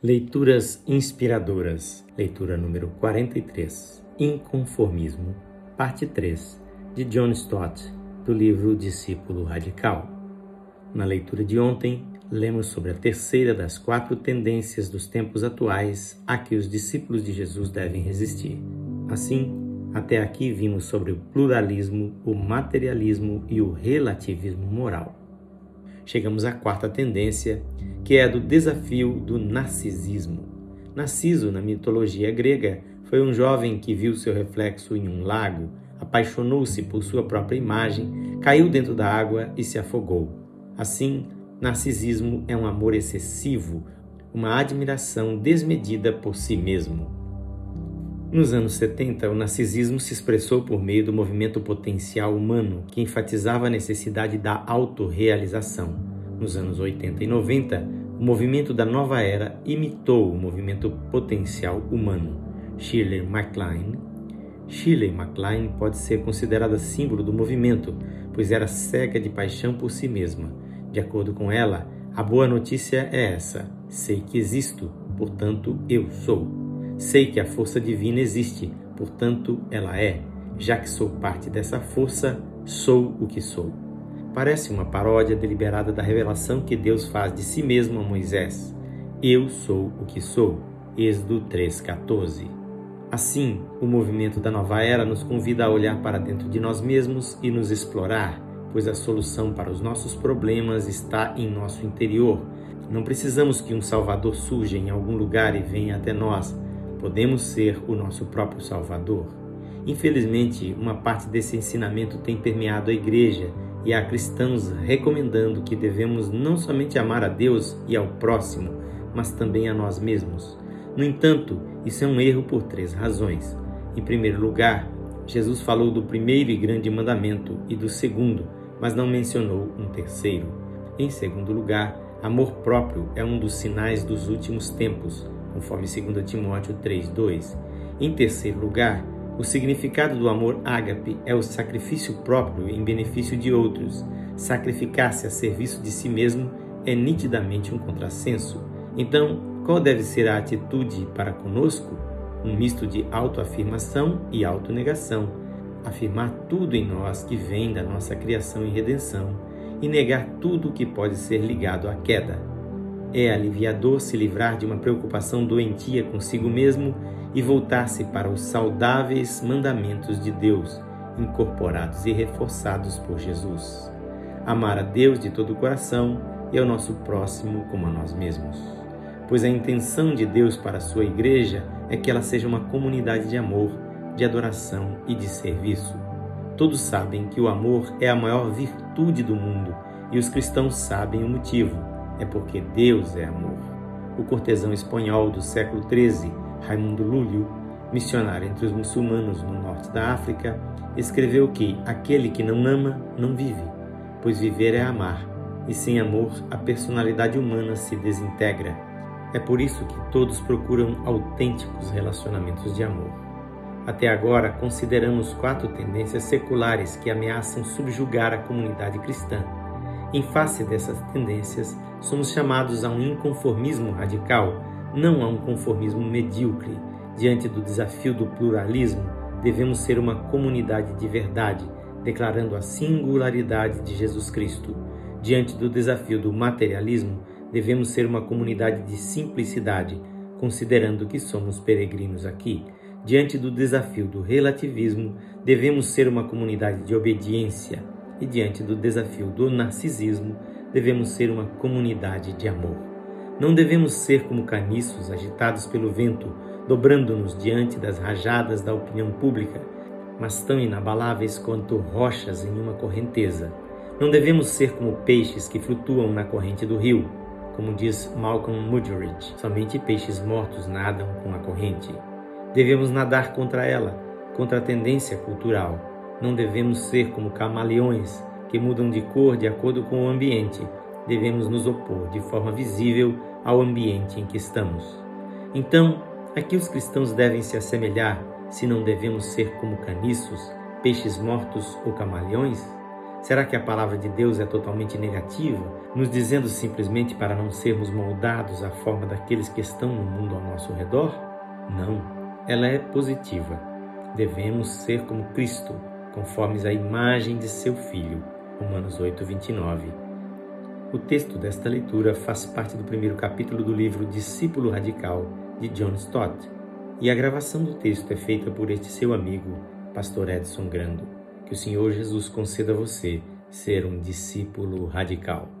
Leituras inspiradoras. Leitura número 43. Inconformismo. Parte 3. De John Stott, do livro Discípulo Radical. Na leitura de ontem, lemos sobre a terceira das quatro tendências dos tempos atuais a que os discípulos de Jesus devem resistir. Assim, até aqui vimos sobre o pluralismo, o materialismo e o relativismo moral. Chegamos à quarta tendência, que é a do desafio do narcisismo. Narciso, na mitologia grega, foi um jovem que viu seu reflexo em um lago, apaixonou-se por sua própria imagem, caiu dentro da água e se afogou. Assim, narcisismo é um amor excessivo, uma admiração desmedida por si mesmo. Nos anos 70, o narcisismo se expressou por meio do movimento potencial humano, que enfatizava a necessidade da autorrealização. Nos anos 80 e 90, o movimento da nova era imitou o movimento potencial humano. Shirley MacLaine Shirley MacLaine pode ser considerada símbolo do movimento, pois era cega de paixão por si mesma. De acordo com ela, a boa notícia é essa: sei que existo, portanto eu sou. Sei que a força divina existe, portanto ela é. Já que sou parte dessa força, sou o que sou. Parece uma paródia deliberada da revelação que Deus faz de si mesmo a Moisés. Eu sou o que sou. Êxodo 3,14. Assim, o movimento da nova era nos convida a olhar para dentro de nós mesmos e nos explorar, pois a solução para os nossos problemas está em nosso interior. Não precisamos que um Salvador surja em algum lugar e venha até nós Podemos ser o nosso próprio Salvador? Infelizmente, uma parte desse ensinamento tem permeado a igreja e há cristãos recomendando que devemos não somente amar a Deus e ao próximo, mas também a nós mesmos. No entanto, isso é um erro por três razões. Em primeiro lugar, Jesus falou do primeiro e grande mandamento e do segundo, mas não mencionou um terceiro. Em segundo lugar, amor próprio é um dos sinais dos últimos tempos conforme 2 Timóteo 3:2. Em terceiro lugar, o significado do amor ágape é o sacrifício próprio em benefício de outros. Sacrificar-se a serviço de si mesmo é nitidamente um contrassenso. Então, qual deve ser a atitude para conosco? Um misto de autoafirmação e autonegação. Afirmar tudo em nós que vem da nossa criação e redenção e negar tudo que pode ser ligado à queda. É aliviador se livrar de uma preocupação doentia consigo mesmo e voltar-se para os saudáveis mandamentos de Deus, incorporados e reforçados por Jesus. Amar a Deus de todo o coração e ao nosso próximo como a nós mesmos. Pois a intenção de Deus para a sua igreja é que ela seja uma comunidade de amor, de adoração e de serviço. Todos sabem que o amor é a maior virtude do mundo e os cristãos sabem o motivo é porque Deus é amor. O cortesão espanhol do século XIII, Raimundo Lúlio, missionário entre os muçulmanos no norte da África, escreveu que aquele que não ama não vive, pois viver é amar, e sem amor a personalidade humana se desintegra. É por isso que todos procuram autênticos relacionamentos de amor. Até agora, consideramos quatro tendências seculares que ameaçam subjugar a comunidade cristã em face dessas tendências, somos chamados a um inconformismo radical, não a um conformismo medíocre. Diante do desafio do pluralismo, devemos ser uma comunidade de verdade, declarando a singularidade de Jesus Cristo. Diante do desafio do materialismo, devemos ser uma comunidade de simplicidade, considerando que somos peregrinos aqui. Diante do desafio do relativismo, devemos ser uma comunidade de obediência, e diante do desafio do narcisismo, devemos ser uma comunidade de amor. Não devemos ser como caniços agitados pelo vento, dobrando-nos diante das rajadas da opinião pública, mas tão inabaláveis quanto rochas em uma correnteza. Não devemos ser como peixes que flutuam na corrente do rio, como diz Malcolm Muggeridge, somente peixes mortos nadam com a corrente. Devemos nadar contra ela, contra a tendência cultural, não devemos ser como camaleões que mudam de cor de acordo com o ambiente. Devemos nos opor de forma visível ao ambiente em que estamos. Então, a que os cristãos devem se assemelhar se não devemos ser como caniços, peixes mortos ou camaleões? Será que a palavra de Deus é totalmente negativa, nos dizendo simplesmente para não sermos moldados à forma daqueles que estão no mundo ao nosso redor? Não, ela é positiva. Devemos ser como Cristo, conformes à imagem de seu Filho. Romanos 8, 29. O texto desta leitura faz parte do primeiro capítulo do livro Discípulo Radical, de John Stott, e a gravação do texto é feita por este seu amigo, Pastor Edson Grando. Que o Senhor Jesus conceda a você ser um discípulo radical.